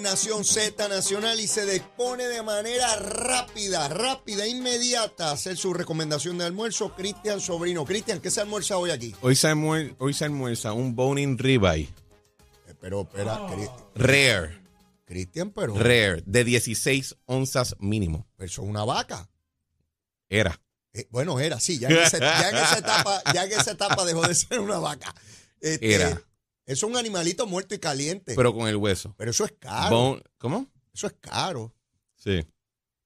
Nación Z Nacional y se dispone de manera rápida, rápida, inmediata a hacer su recomendación de almuerzo. Cristian Sobrino. Cristian, ¿qué se almuerza hoy aquí? Hoy se, almuer- hoy se almuerza un boning ribeye Eh, Pero, espera, Cri- rare, Cristian, pero, rare, de 16 onzas mínimo. pero eso es una vaca. Era. Eh, bueno, era, sí, ya en, esa, ya en esa etapa, ya en esa etapa dejó de ser una vaca. Este, Era. Eso es un animalito muerto y caliente. Pero, Pero con el hueso. eso es caro. ¿Cómo? Eso es caro. Sí,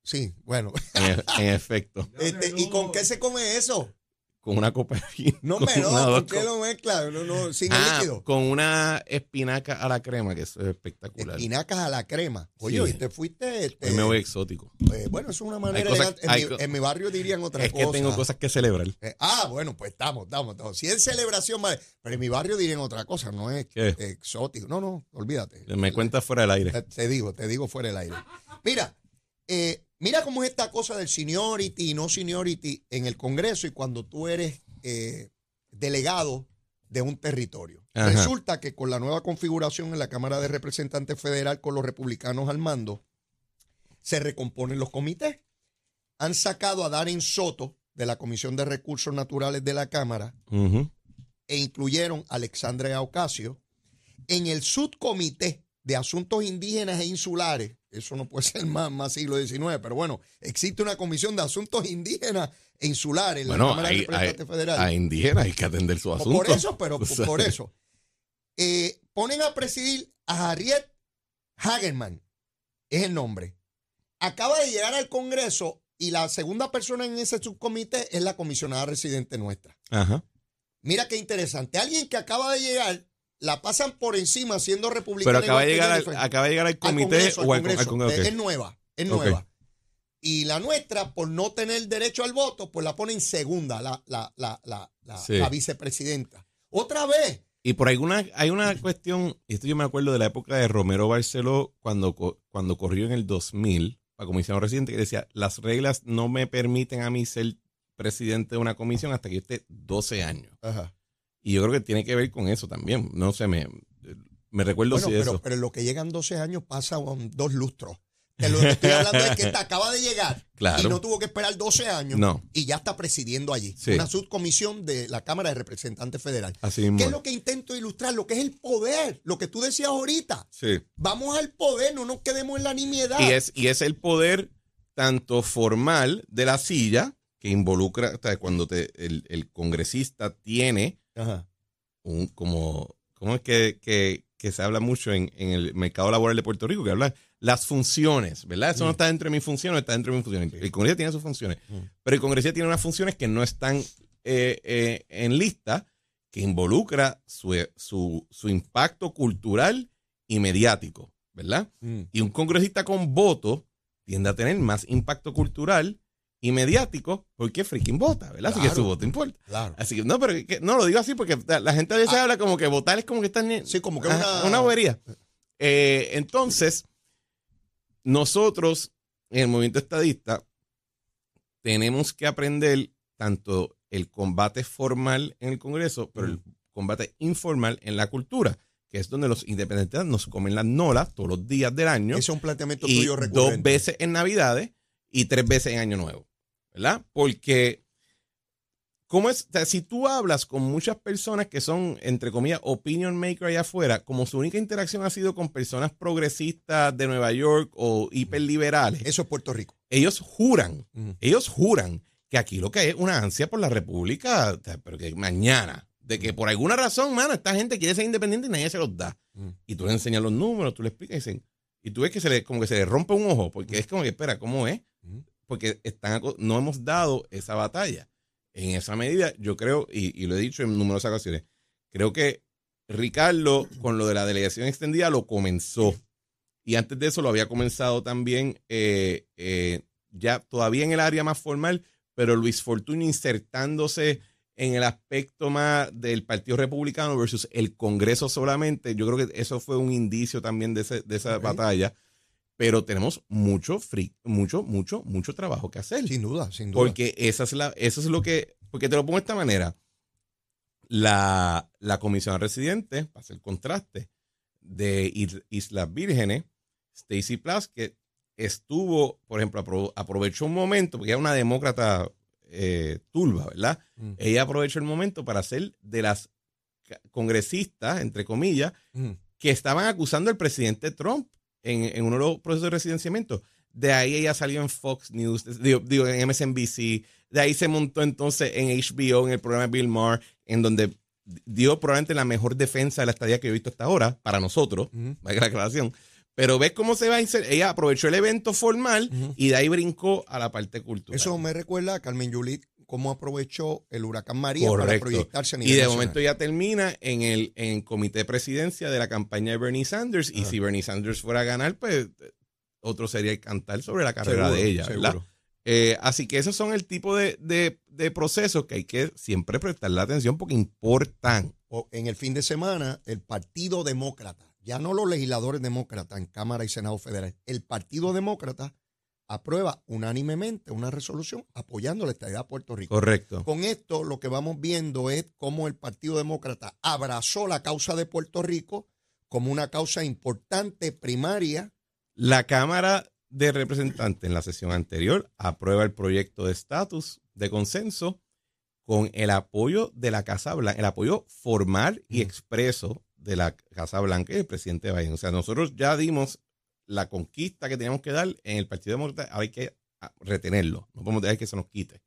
Sí, bueno. en, e- en efecto. Este, ¿Y con qué se come eso? Con una copa de vino. No me ¿con dos qué lo mezcla? No, no, sin el Ah, líquido. con una espinaca a la crema, que eso es espectacular. Espinacas a la crema. Oye, Sí. hoy te fuiste. este, Hoy me voy exótico. eh, bueno, es una manera cosas- elegante. En, hay mi, co- en mi barrio dirían otra Es cosa. que tengo cosas que celebrar. Eh, ah, bueno, pues estamos, estamos, estamos. Si es celebración, vale. Pero en mi barrio dirían otra cosa, no es ¿Qué? exótico. No, no, olvídate. Me cuentas fuera del aire. Te, te digo, te digo fuera del aire. Mira, eh, mira cómo es esta cosa del seniority y no seniority en el Congreso y cuando tú eres eh, delegado de un territorio. Ajá. Resulta que con la nueva configuración en la Cámara de Representantes Federal con los republicanos al mando, se recomponen los comités. Han sacado a Darren Soto de la Comisión de Recursos Naturales de la Cámara e incluyeron a Alexandria Ocasio. En el subcomité de asuntos indígenas e insulares, eso no puede ser más, más siglo XIX, pero bueno, existe una comisión de asuntos indígenas e insulares en la Bueno, Cámara de hay, Representantes Federal. a indígenas hay que atender su asunto. Por eso, pero sea, por eso. Eh, ponen a presidir a Harriet Hagerman, es el nombre. Acaba de llegar al Congreso y la segunda persona en ese subcomité es la comisionada residente nuestra. Ajá. Mira qué interesante. Alguien que acaba de llegar, la pasan por encima siendo republicana. Pero acaba de, llegar al, acaba de llegar al Al comité Congreso, o al al, con- al Congreso. Es nueva, es nueva. Y la nuestra, por no tener derecho al voto, pues la ponen segunda, la, la, la, la, la, Sí. la vicepresidenta. Otra vez. Y por alguna, hay una cuestión, y esto yo me acuerdo de la época de Romero Barceló, cuando, cuando corrió en el 2000, a comisionado residente, que decía, las reglas no me permiten a mí ser presidente de una comisión hasta que yo esté 12 años. Ajá. Y yo creo que tiene que ver con eso también. No sé, me, me recuerdo Bueno, si pero, eso. pero en lo que llegan 12 años pasa um, dos lustros. Que lo que estoy hablando es que esta acaba de llegar Claro. y no tuvo que esperar 12 años No. y ya está presidiendo allí. Sí. Una subcomisión de la Cámara de Representantes Federal. Así. ¿Qué es lo que intento ilustrar? Lo que es el poder, lo que tú decías ahorita. Sí. Vamos al poder, no nos quedemos en la nimiedad. Y es, y es el poder tanto formal de la silla, que involucra, o sea, cuando te, el, el congresista tiene Ajá. un, como, ¿cómo es que, que, que se habla mucho en, en el mercado laboral de Puerto Rico? Que habla las funciones, ¿verdad? Eso no está dentro de mis funciones, está dentro de mis funciones. El congresista tiene sus funciones, Mm. pero el congresista tiene unas funciones que no están eh, eh, en lista, que involucra su, su, su impacto cultural y mediático, ¿verdad? Mm. Y un congresista con voto tiende a tener más impacto cultural y mediático porque freaking vota, ¿verdad? Así que su voto importa. Claro. Así que, no, pero que- no lo digo así porque la, gente a veces Ah. habla como que votar es como que están. Sí, como que una- una bobería. Eh, entonces, nosotros, en el movimiento estadista, tenemos que aprender tanto el combate formal en el Congreso, pero el combate informal en la cultura, que es donde los independentistas nos comen las nolas todos los días del año Ese es un planteamiento y tuyo dos recurrente. veces en Navidades y tres veces en Año Nuevo, ¿verdad? Porque, ¿cómo es? O sea, si tú hablas con muchas personas que son, entre comillas, opinion maker allá afuera, como su única interacción ha sido con personas progresistas de Nueva York o hiperliberales, Eso es Puerto Rico. ellos juran, ellos juran que aquí lo que hay es una ansia por la república, o sea, pero que mañana, de que por alguna razón, mano, esta gente quiere ser independiente y nadie se los da. Mm. Y tú le enseñas los números, tú le explicas y dicen, y tú ves que se le, como que se le rompe un ojo, porque es como que, espera, ¿cómo es? Mm. Porque están, no hemos dado esa batalla. En esa medida, yo creo, y, y lo he dicho en numerosas ocasiones, creo que Ricardo, con lo de la delegación extendida, lo comenzó. Y antes de eso lo había comenzado también, eh, eh, ya todavía en el área más formal, pero Luis Fortuño insertándose en el aspecto más del Partido Republicano versus el Congreso solamente. Yo creo que eso fue un indicio también de, ese- de esa batalla. Pero tenemos mucho, free, mucho, mucho, mucho trabajo que hacer. Sin duda, sin duda. Porque esa es la, eso es lo que, porque te lo pongo de esta manera. La, la comisión residente, para hacer contraste, de Is- Islas Vírgenes, Stacey Plaskett estuvo, por ejemplo, aprovechó un momento, porque era una demócrata eh, turba, ¿verdad? Mm. Ella aprovechó el momento para ser de las congresistas, entre comillas, mm. que estaban acusando al presidente Trump en, uno de los procesos de residenciamiento. De ahí ella salió en Fox News, digo, en MSNBC. De ahí se montó entonces en HBO, en el programa Bill Maher, en donde dio probablemente la mejor defensa de la estadía que he visto hasta ahora, para nosotros, uh la aclaración. Pero ves cómo se va a inserir. Ella aprovechó el evento formal y de ahí brincó a la parte cultural. Eso me recuerda a Carmen Yulit cómo aprovechó el huracán María para proyectarse a nivel Y de momento ya termina en el, en comité de presidencia de la campaña de Bernie Sanders. Y si Bernie Sanders fuera a ganar, pues otro sería el cantar sobre la carrera de ella, ¿verdad? Eh, así que esos son el tipo de, de, procesos que hay que siempre prestarle atención porque importan. En el fin de semana, el Partido Demócrata, ya no los legisladores demócratas en Cámara y Senado Federal, el Partido Demócrata aprueba unánimemente una resolución apoyando la estadía de Puerto Rico. Correcto. Con esto lo que vamos viendo es cómo el Partido Demócrata abrazó la causa de Puerto Rico como una causa importante, primaria. La Cámara de Representantes en la sesión anterior aprueba el proyecto de estatus de consenso con el apoyo de la Casa Blanca, el apoyo formal y expreso de la Casa Blanca y del presidente Biden. O sea, nosotros ya dimos la conquista que teníamos que dar en el Partido Demócrata, hay que retenerlo. No podemos dejar que se nos quite.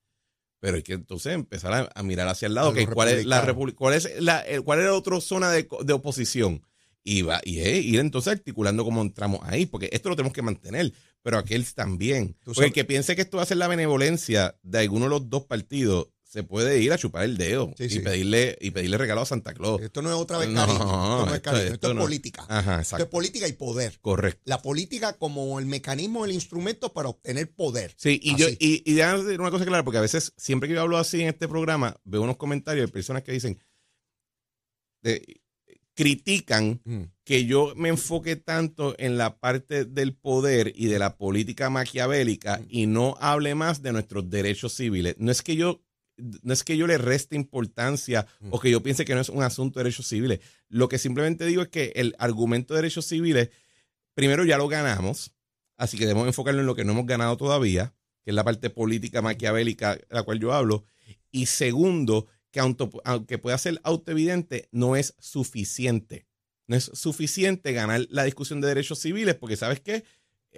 Pero hay que entonces empezar a, mirar hacia el lado. ¿cuál, es la cuál, es la, ¿Cuál es la otra zona de, de oposición? Y, va, y ir entonces articulando cómo entramos ahí, porque esto lo tenemos que mantener, pero aquel también. Porque el que piense que esto va a ser la benevolencia de alguno de los dos partidos, se puede ir a chupar el dedo y pedirle y pedirle regalo a Santa Claus. Esto no es otra vez cariño, esto no es cariño, esto, es política. esto es política y poder. Correcto. La política como el mecanismo, el instrumento para obtener poder. Sí, y yo y, y decir una cosa clara, porque a veces siempre que yo hablo así en este programa, veo unos comentarios de personas que dicen de, critican mm. que yo me enfoque tanto en la parte del poder y de la política maquiavélica mm. y no hable más de nuestros derechos civiles. No es que yo no es que yo le reste importancia o que yo piense que no es un asunto de derechos civiles. Lo que simplemente digo es que el argumento de derechos civiles, primero ya lo ganamos, así que debemos enfocarlo en lo que no hemos ganado todavía, que es la parte política maquiavélica de la cual yo hablo. Y segundo, que aunque pueda ser autoevidente, no es suficiente. No es suficiente ganar la discusión de derechos civiles, porque ¿sabes qué?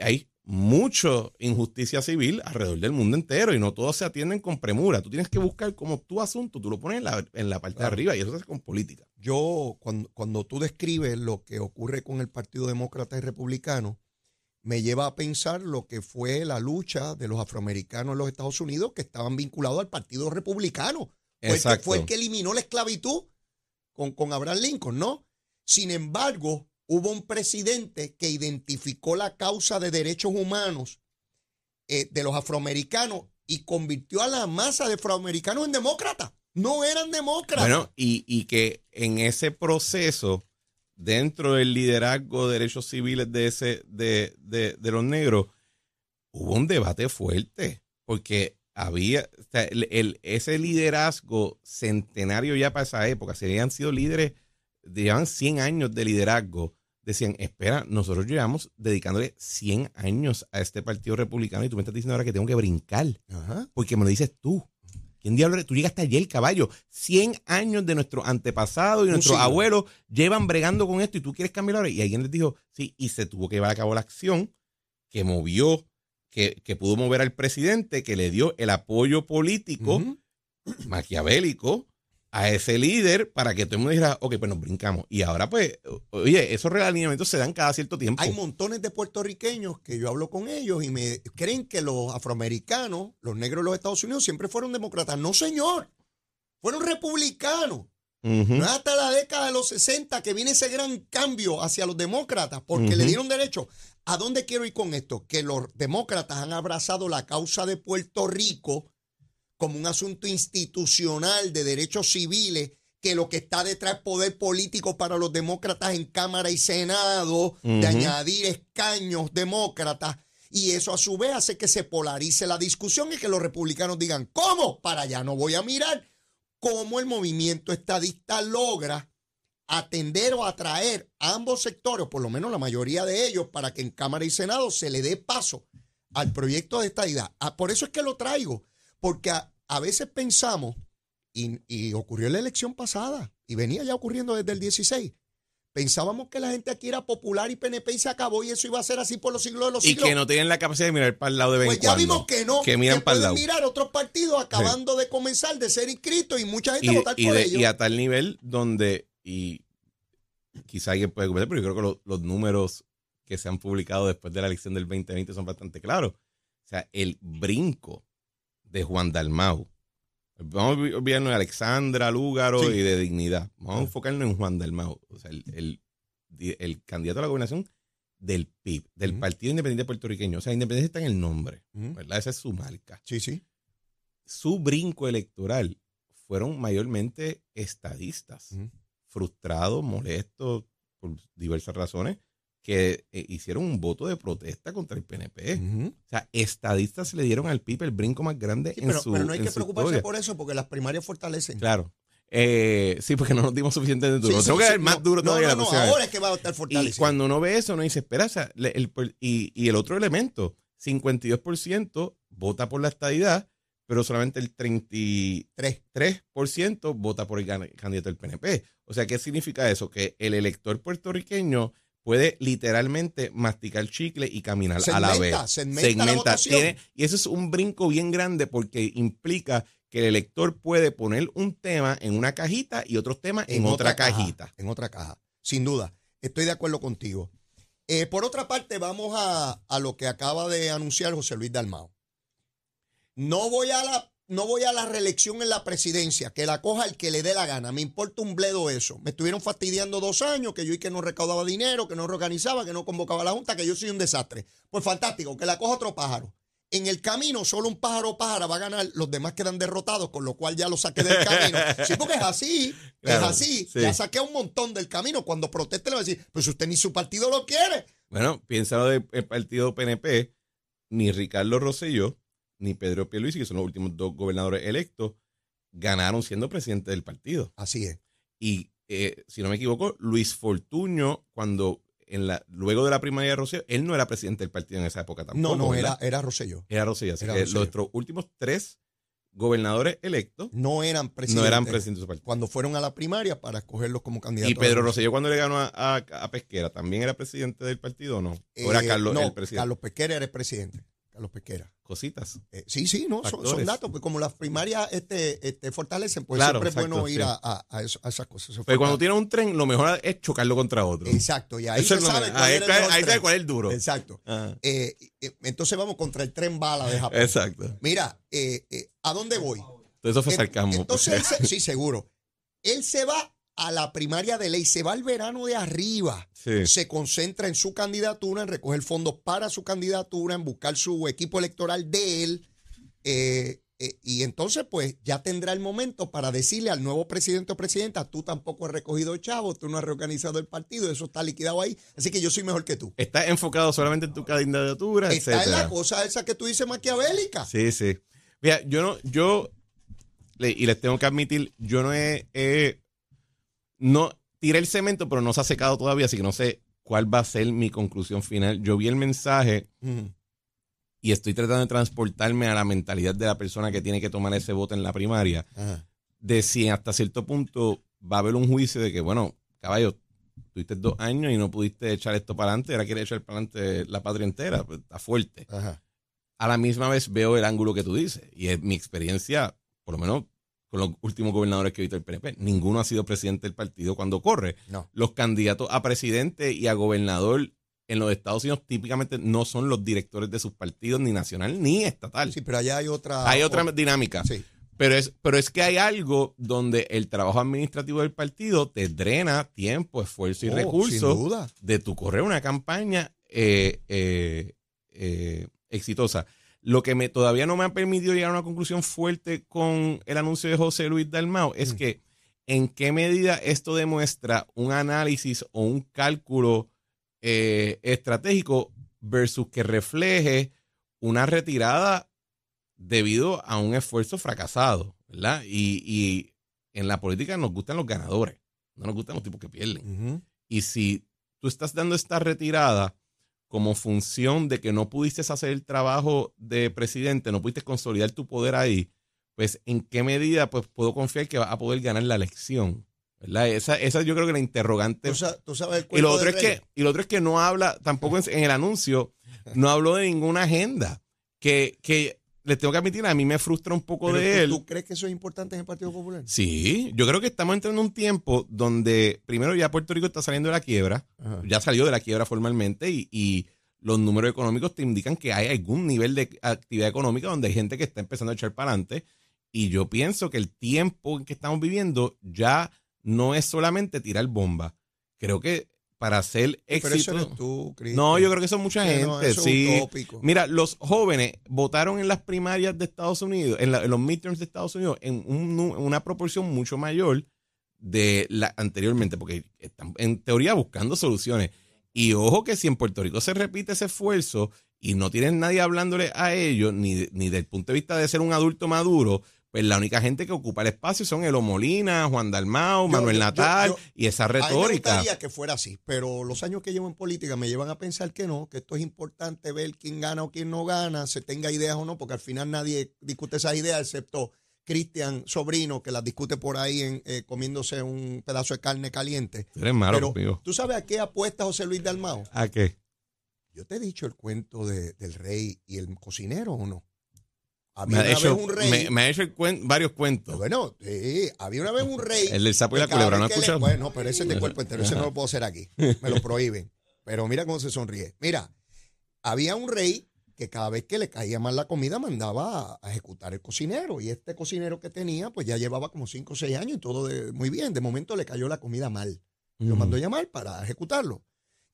Hay mucha injusticia civil alrededor del mundo entero y no todos se atienden con premura. Tú tienes que buscar como tu asunto, tú lo pones en la, parte de arriba y eso se hace con política. Yo, cuando, cuando tú describes lo que ocurre con el Partido Demócrata y Republicano, me lleva a pensar lo que fue la lucha de los afroamericanos en los Estados Unidos que estaban vinculados al Partido Republicano. Fue, el que, fue el que eliminó la esclavitud con, con Abraham Lincoln, ¿no? Sin embargo, hubo un presidente que identificó la causa de derechos humanos eh, de los afroamericanos y convirtió a la masa de afroamericanos en demócratas. No eran demócratas. Bueno, y, que en ese proceso, dentro del liderazgo de derechos civiles de, ese, de, de, los negros, hubo un debate fuerte, porque había ese liderazgo centenario ya para esa época, se habían sido líderes llevan 100 años de liderazgo, decían, espera, nosotros llevamos dedicándole 100 años a este partido republicano y tú me estás diciendo ahora que tengo que brincar, porque me lo dices tú. ¿Quién diablo Tú llegaste ayer, caballo. 100 años de nuestro antepasado y nuestros abuelos llevan bregando con esto y tú quieres cambiar ahora. Y alguien les dijo, sí, y se tuvo que llevar a cabo la acción que movió, que, que pudo mover al presidente, que le dio el apoyo político maquiavélico a ese líder para que todo el mundo dijera, ok, pues nos brincamos. Y ahora, pues, oye, esos realineamientos se dan cada cierto tiempo. Hay montones de puertorriqueños que yo hablo con ellos y me creen que los afroamericanos, los negros de los Estados Unidos, siempre fueron demócratas. No, señor. Fueron republicanos. No es hasta la década de los 60 que viene ese gran cambio hacia los demócratas, porque le dieron derecho. ¿A dónde quiero ir con esto? Que los demócratas han abrazado la causa de Puerto Rico como un asunto institucional de derechos civiles, que lo que está detrás es poder político para los demócratas en Cámara y Senado, de añadir escaños demócratas. Y eso a su vez hace que se polarice la discusión y que los republicanos digan, ¿cómo? Para allá no voy a mirar cómo el movimiento estadista logra atender o atraer a ambos sectores, o por lo menos la mayoría de ellos, para que en Cámara y Senado se le dé paso al proyecto de esta idea. Ah, por eso es que lo traigo, porque a, a veces pensamos, y, y ocurrió en la elección pasada, y venía ya ocurriendo desde el 16, pensábamos que la gente aquí era popular y PNP y se acabó y eso iba a ser así por los siglos de los Y siglos. que no tienen la capacidad de mirar para el lado de vez Pues ya cuando. vimos que no, Que miran para el lado. mirar otros partidos acabando de comenzar de ser inscritos y mucha gente y, votar y por de- ellos. y a tal nivel donde, y quizá alguien puede comentar, pero yo creo que lo- los números que se han publicado después de la elección del 2020 son bastante claros. O sea, el brinco de Juan Dalmau. Vamos a olvidarnos de Alexandra Lúgaro Sí. y de Dignidad. Vamos a enfocarnos en Juan Dalmau. O sea, el, el- el candidato a la gobernación del PIB, del. Partido Independiente Puertorriqueño. O sea, Independencia está en el nombre. ¿verdad? Esa es su marca Sí, sí. su brinco electoral fueron mayormente estadistas, frustrados, molestos por diversas razones, que eh, hicieron un voto de protesta contra el PNP. O sea, estadistas le dieron al PIB el brinco más grande Sí, en pero, su pero no hay que preocuparse historia. por eso porque las primarias fortalecen. Claro. Eh, sí, porque no nos dimos suficiente de duro. Sí, tengo que sí, dar más no, duro no, todavía No, la no, vez. ahora es que va a estar Y fortalecido. cuando uno ve eso, uno dice, espera, o sea, le- el- y, y el otro elemento, 52% vota por la estadidad, pero solamente el 33% Tres. vota por el candidato del PNP. O sea, ¿qué significa eso? Que el elector puertorriqueño puede literalmente masticar chicle y caminar a la vez. Segmenta, segmenta la. Tiene- y eso es un brinco bien grande porque implica que el elector puede poner un tema en una cajita y otros temas en, otra, caja, cajita. En otra caja. Sin duda. Estoy de acuerdo contigo. Eh, por otra parte, vamos a, a lo que acaba de anunciar José Luis Dalmao. No voy a la, no voy a la reelección en la presidencia, que la coja el que le dé la gana. Me importa un bledo eso. Me estuvieron fastidiando dos años, que yo y que no recaudaba dinero, que no organizaba, que no convocaba a la Junta, que yo soy un desastre. Pues fantástico, que la coja otro pájaro. En el camino, solo un pájaro pájara va a ganar, los demás quedan derrotados, con lo cual ya lo saqué del camino. Sí, porque es así, Claro, es así. sí. Ya saqué un montón del camino. Cuando proteste le va a decir, pues usted ni su partido lo quiere. Bueno, piénsalo del el partido PNP, ni Ricardo Rosselló, ni Pedro Pierluisi, que son los últimos dos gobernadores electos, ganaron siendo presidente del partido. Así es. Y eh, si no me equivoco, Luis Fortuño, cuando en la, luego de la primaria de Rosselló, él no era presidente del partido en esa época tampoco. No, no, ¿verdad? era, era Rosselló. Era Rosselló. Así era que Rosselló. nuestros últimos tres gobernadores electos No eran presidentes. no eran presidentes de su partido. Cuando fueron a la primaria para escogerlos como candidatos. Y Pedro Rosselló, cuando le ganó a, a- a Pesquera, ¿también era presidente del partido o no? ¿O era Eh, Carlos no, el presidente? Carlos Pesquera era el presidente. Carlos Pesquera. Cositas. Eh, sí, sí, no, son, datos, pues como las primarias este, este, fortalecen, pues Claro, siempre es bueno ir sí. a, a- a eso- a esas cosas. Pero cuando fortalece. tienes un tren, lo mejor es chocarlo contra otro. Exacto, y ahí Eso se es sabe cuál ahí sabe tren. cuál es el duro. Exacto. Ah, Eh, eh, entonces vamos contra el tren bala de Japón. exacto. Mira, eh, ¿a dónde voy? Todo eso fue sarcasmo. Entonces, él se- sí, seguro. Él se va a la primaria de ley, se va al verano de arriba. sí. Se concentra en su candidatura, en recoger fondos para su candidatura, en buscar su equipo electoral de él. eh, eh, y entonces, pues, ya tendrá el momento para decirle al nuevo presidente o presidenta, tú tampoco has recogido chavos, tú no has reorganizado el partido, eso está liquidado ahí, así que yo soy mejor que tú. Estás enfocado solamente en tu candidatura, Está en etcétera. la cosa esa que tú dices maquiavélica. Sí, sí. Mira, yo no, yo, y les tengo que admitir, yo no he, he- no, tiré el cemento, pero no se ha secado todavía, así que no sé cuál va a ser mi conclusión final. Yo vi el mensaje y estoy tratando de transportarme a la mentalidad de la persona que tiene que tomar ese voto en la primaria, Ajá. de si hasta cierto punto va a haber un juicio de que, bueno, caballo, tuviste dos años y no pudiste echar esto para adelante, ahora quieres echar para adelante la patria entera, pues, está fuerte. Ajá. A la misma vez veo el ángulo que tú dices, y es mi experiencia, por lo menos con los últimos gobernadores que he visto del PNP, ninguno ha sido presidente del partido cuando corre. No. Los candidatos a presidente y a gobernador en los Estados Unidos típicamente no son los directores de sus partidos, ni nacional ni estatal. Sí, pero allá hay otra. Hay otra dinámica. Sí. Pero es, pero es que hay algo donde el trabajo administrativo del partido te drena tiempo, esfuerzo y Oh, recursos Sin duda. de tu correr una campaña eh, eh, eh, exitosa. Lo que me todavía no me ha permitido llegar a una conclusión fuerte con el anuncio de José Luis Dalmao es Mm. que en qué medida esto demuestra un análisis o un cálculo eh, estratégico versus que refleje una retirada debido a un esfuerzo fracasado, ¿verdad? Y, y en la política nos gustan los ganadores. No nos gustan los tipos que pierden. Y si tú estás dando esta retirada como función de que no pudiste hacer el trabajo de presidente, no pudiste consolidar tu poder ahí, pues en qué medida pues puedo confiar que vas a poder ganar la elección. ¿verdad? Esa, esa yo creo que la interrogante. ¿Tú, sabes y, lo otro es que, y lo otro es que no habla, tampoco en, el anuncio, no habló de ninguna agenda. Que, que les tengo que admitir, a mí me frustra un poco de él. ¿Tú crees que eso es importante en el Partido Popular? Sí, yo creo que estamos entrando en un tiempo donde primero ya Puerto Rico está saliendo de la quiebra, ya salió de la quiebra formalmente y, los números económicos te indican que hay algún nivel de actividad económica donde hay gente que está empezando a echar para adelante. Y yo pienso que el tiempo en que estamos viviendo ya no es solamente tirar bomba. Creo que para hacer éxito. Pero tú, no, yo creo que son mucha gente. sí. Mira, los jóvenes votaron en las primarias de Estados Unidos, en, los midterms de Estados Unidos, en una proporción mucho mayor de la anteriormente, porque están en teoría buscando soluciones. Y ojo que si en Puerto Rico se repite ese esfuerzo y no tienen nadie hablándole a ellos, ni, ni del punto de vista de ser un adulto maduro, pues la única gente que ocupa el espacio son Elo Molina, Juan Dalmao, Manuel Natal y esa retórica. Me que fuera así, pero los años que llevo en política me llevan a pensar que no, que esto es importante ver quién gana o quién no gana, se tenga ideas o no, porque al final nadie discute esas ideas excepto Cristian Sobrino, que las discute por ahí en, eh, comiéndose un pedazo de carne caliente. Eres malo, pero, ¿Tú sabes a qué apuesta José Luis Dalmao? ¿A qué? Yo te he dicho el cuento del rey y el cocinero o no. Había me, ha hecho, un rey, me, ha hecho varios cuentos. Bueno, sí, había una vez un rey. El del sapo y la culebra, ¿no escuchado? Bueno, pero ese es de cuerpo entero, ese no lo puedo hacer aquí. Me lo prohíben. Pero mira cómo se sonríe. Mira, había un rey que cada vez que le caía mal la comida mandaba a, ejecutar el cocinero. Y este cocinero que tenía, pues ya llevaba como 5 o 6 años y todo muy bien. De momento le cayó la comida mal. Lo mandó a llamar para ejecutarlo.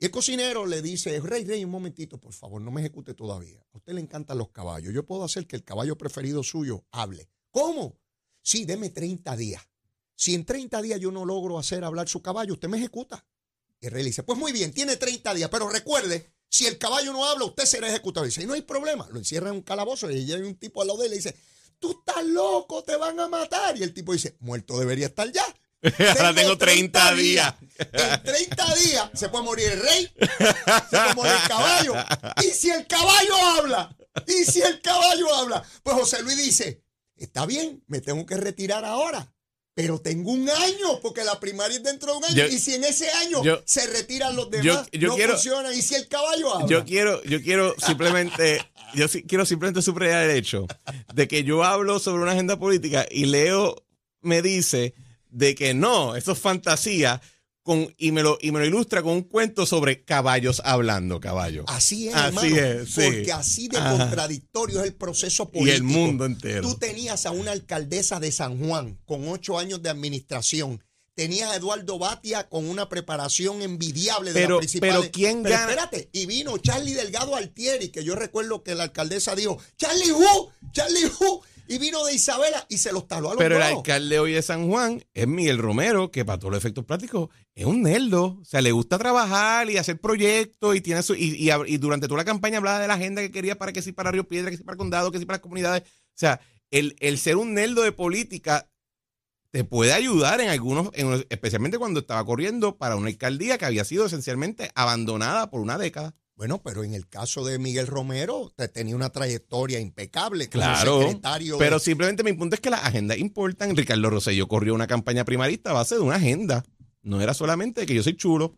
Y el cocinero le dice, Rey, Rey, un momentito, por favor, no me ejecute todavía. A usted le encantan los caballos. Yo puedo hacer que el caballo preferido suyo hable. ¿Cómo? Sí, deme 30 días. Si en 30 días yo no logro hacer hablar su caballo, usted me ejecuta. Y el rey le dice, pues muy bien, tiene 30 días, pero recuerde, si el caballo no habla, usted será ejecutado. Y dice, no hay problema. Lo encierra en un calabozo y hay un tipo al lado de él y le dice, tú estás loco, te van a matar. Y el tipo dice, muerto debería estar ya. Ahora tengo 30, días. En 30 días se puede morir el rey, se puede morir el caballo. Y si el caballo habla, y si el caballo habla, pues José Luis dice, está bien, me tengo que retirar ahora. Pero tengo un año, porque la primaria es dentro de un año. y si en ese año se retiran los demás, no funciona. Y si el caballo habla. Yo quiero, yo quiero simplemente, yo quiero simplemente subrayar el hecho de que yo hablo sobre una agenda política y Leo me dice de que no, eso es fantasía. Con, y, me lo, y me lo ilustra con un cuento sobre caballos hablando, caballo. Así es, así es, porque así de contradictorio es el proceso político. Y el mundo entero. Tú tenías a una alcaldesa de San Juan con ocho años de administración. Tenías a Eduardo Batia con una preparación envidiable de pero, la principal. Pero ¿quién pero espérate, y vino Charlie Delgado Altieri, que yo recuerdo que la alcaldesa dijo, Charlie Who, Charlie Who, y vino de Isabela y se los taló a los Pero el alcalde hoy de San Juan es Miguel Romero, que para todos los efectos prácticos es un nerdo. O sea, le gusta trabajar y hacer proyectos y tiene su, y, durante toda la campaña hablaba de la agenda que quería para que sí para Río Piedra, que sí para el condado, que sí para las comunidades. O sea, el, ser un nerdo de política te puede ayudar en algunos, especialmente cuando estaba corriendo para una alcaldía que había sido esencialmente abandonada por una década. Bueno, pero en el caso de Miguel Romero, tenía una trayectoria impecable claro, secretario. Pero simplemente mi punto es que las agendas importan. Ricardo Rosselló corrió una campaña primarista a base de una agenda. No era solamente que yo soy chulo.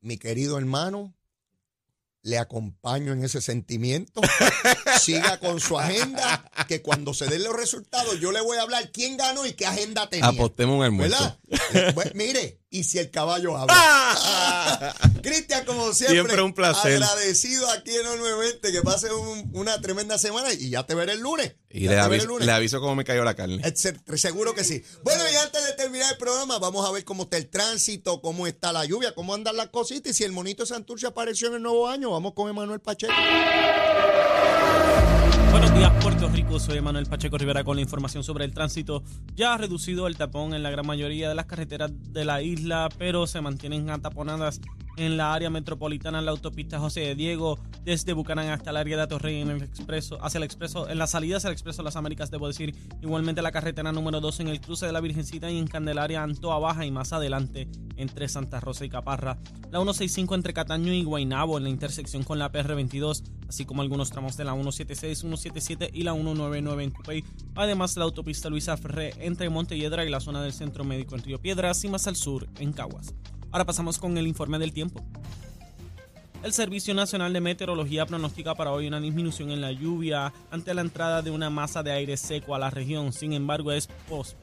Mi querido hermano, le acompaño en ese sentimiento. Siga con su agenda, que cuando se den los resultados yo le voy a hablar quién ganó y qué agenda tenía. Apostemos un almuerzo. ¿Verdad? Pues, mire, y si el caballo habla. Cristian, como siempre, siempre un placer. agradecido aquí enormemente, que pase una tremenda semana y ya te veré el lunes. Y le aviso, le aviso, cómo me cayó la carne. Seguro que sí. Bueno, y antes de terminar el programa, vamos a ver cómo está el tránsito, cómo está la lluvia, cómo andan las cositas y si el monito Santurce apareció en el nuevo año. Vamos con Emanuel Pacheco. Buenos días, Puerto Rico. Soy Emanuel Pacheco Rivera con la información sobre el tránsito. Ya ha reducido el tapón en la gran mayoría de las carreteras de la isla, pero se mantienen ataponadas en la área metropolitana en la autopista José de Diego, desde Bucanán hasta el área de Atorrey en el expreso, hacia el expreso, en la salida hacia el expreso de las Américas, debo decir, igualmente la carretera número 2 en el cruce de la Virgencita y en Candelaria, Antoa Baja y más adelante entre Santa Rosa y Caparra, la 165 entre Cataño y Guaynabo en la intersección con la PR22, así como algunos tramos de la 176, 177 y la 199 en Cupey, además la autopista Luisa Ferré entre Montelledra y la zona del Centro Médico en Río Piedras y más al sur en Caguas. Ahora pasamos con el informe del tiempo. El Servicio Nacional de Meteorología pronostica para hoy una disminución en la lluvia ante la entrada de una masa de aire seco a la región. Sin embargo, es,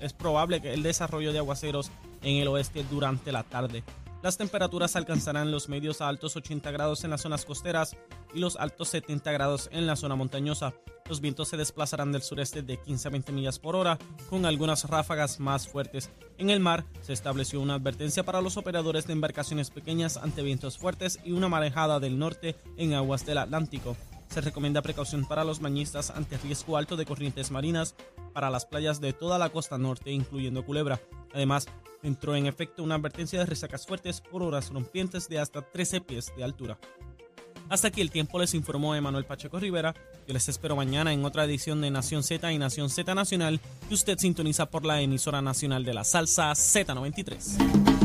es probable que el desarrollo de aguaceros en el oeste durante la tarde. Las temperaturas alcanzarán los medios a altos 80 grados en las zonas costeras y los altos 70 grados en la zona montañosa. Los vientos se desplazarán del sureste de 15 a 20 millas por hora, con algunas ráfagas más fuertes. En el mar se estableció una advertencia para los operadores de embarcaciones pequeñas ante vientos fuertes y una marejada del norte en aguas del Atlántico. Se recomienda precaución para los bañistas ante riesgo alto de corrientes marinas para las playas de toda la costa norte, incluyendo Culebra. Además, entró en efecto una advertencia de resacas fuertes por horas rompientes de hasta 13 pies de altura. Hasta aquí el tiempo les informó Emanuel Pacheco Rivera. Yo les espero mañana en otra edición de Nación Z y Nación Z Nacional que usted sintoniza por la emisora nacional de la salsa Z93.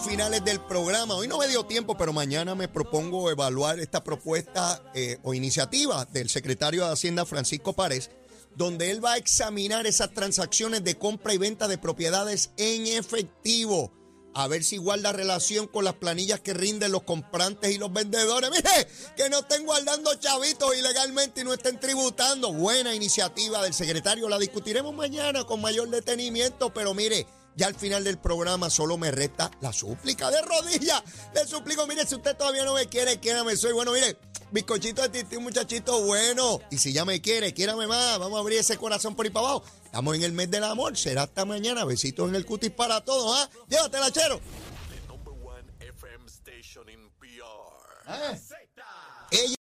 finales del Hoy no me dio tiempo, pero mañana me propongo evaluar esta propuesta eh, o iniciativa del secretario de Hacienda Francisco Párez, donde él va a examinar esas transacciones de compra y venta de propiedades en efectivo. A ver si guarda relación con las planillas que rinden los comprantes y los vendedores. Mire, que no estén guardando chavitos ilegalmente y no estén tributando. Buena iniciativa del secretario. La discutiremos mañana con mayor detenimiento, pero mire, ya al final del programa solo me resta la súplica de rodillas. Le suplico, mire, si usted todavía no me quiere, me soy. Bueno, mire, bizcochito de titi, un muchachito bueno. Y si ya me quiere, quiérame más. Vamos a abrir ese corazón por ahí para abajo. Estamos en el mes del amor. Será hasta mañana. Besitos en el cutis para todos, ¿ah? Llévatela, chero. Number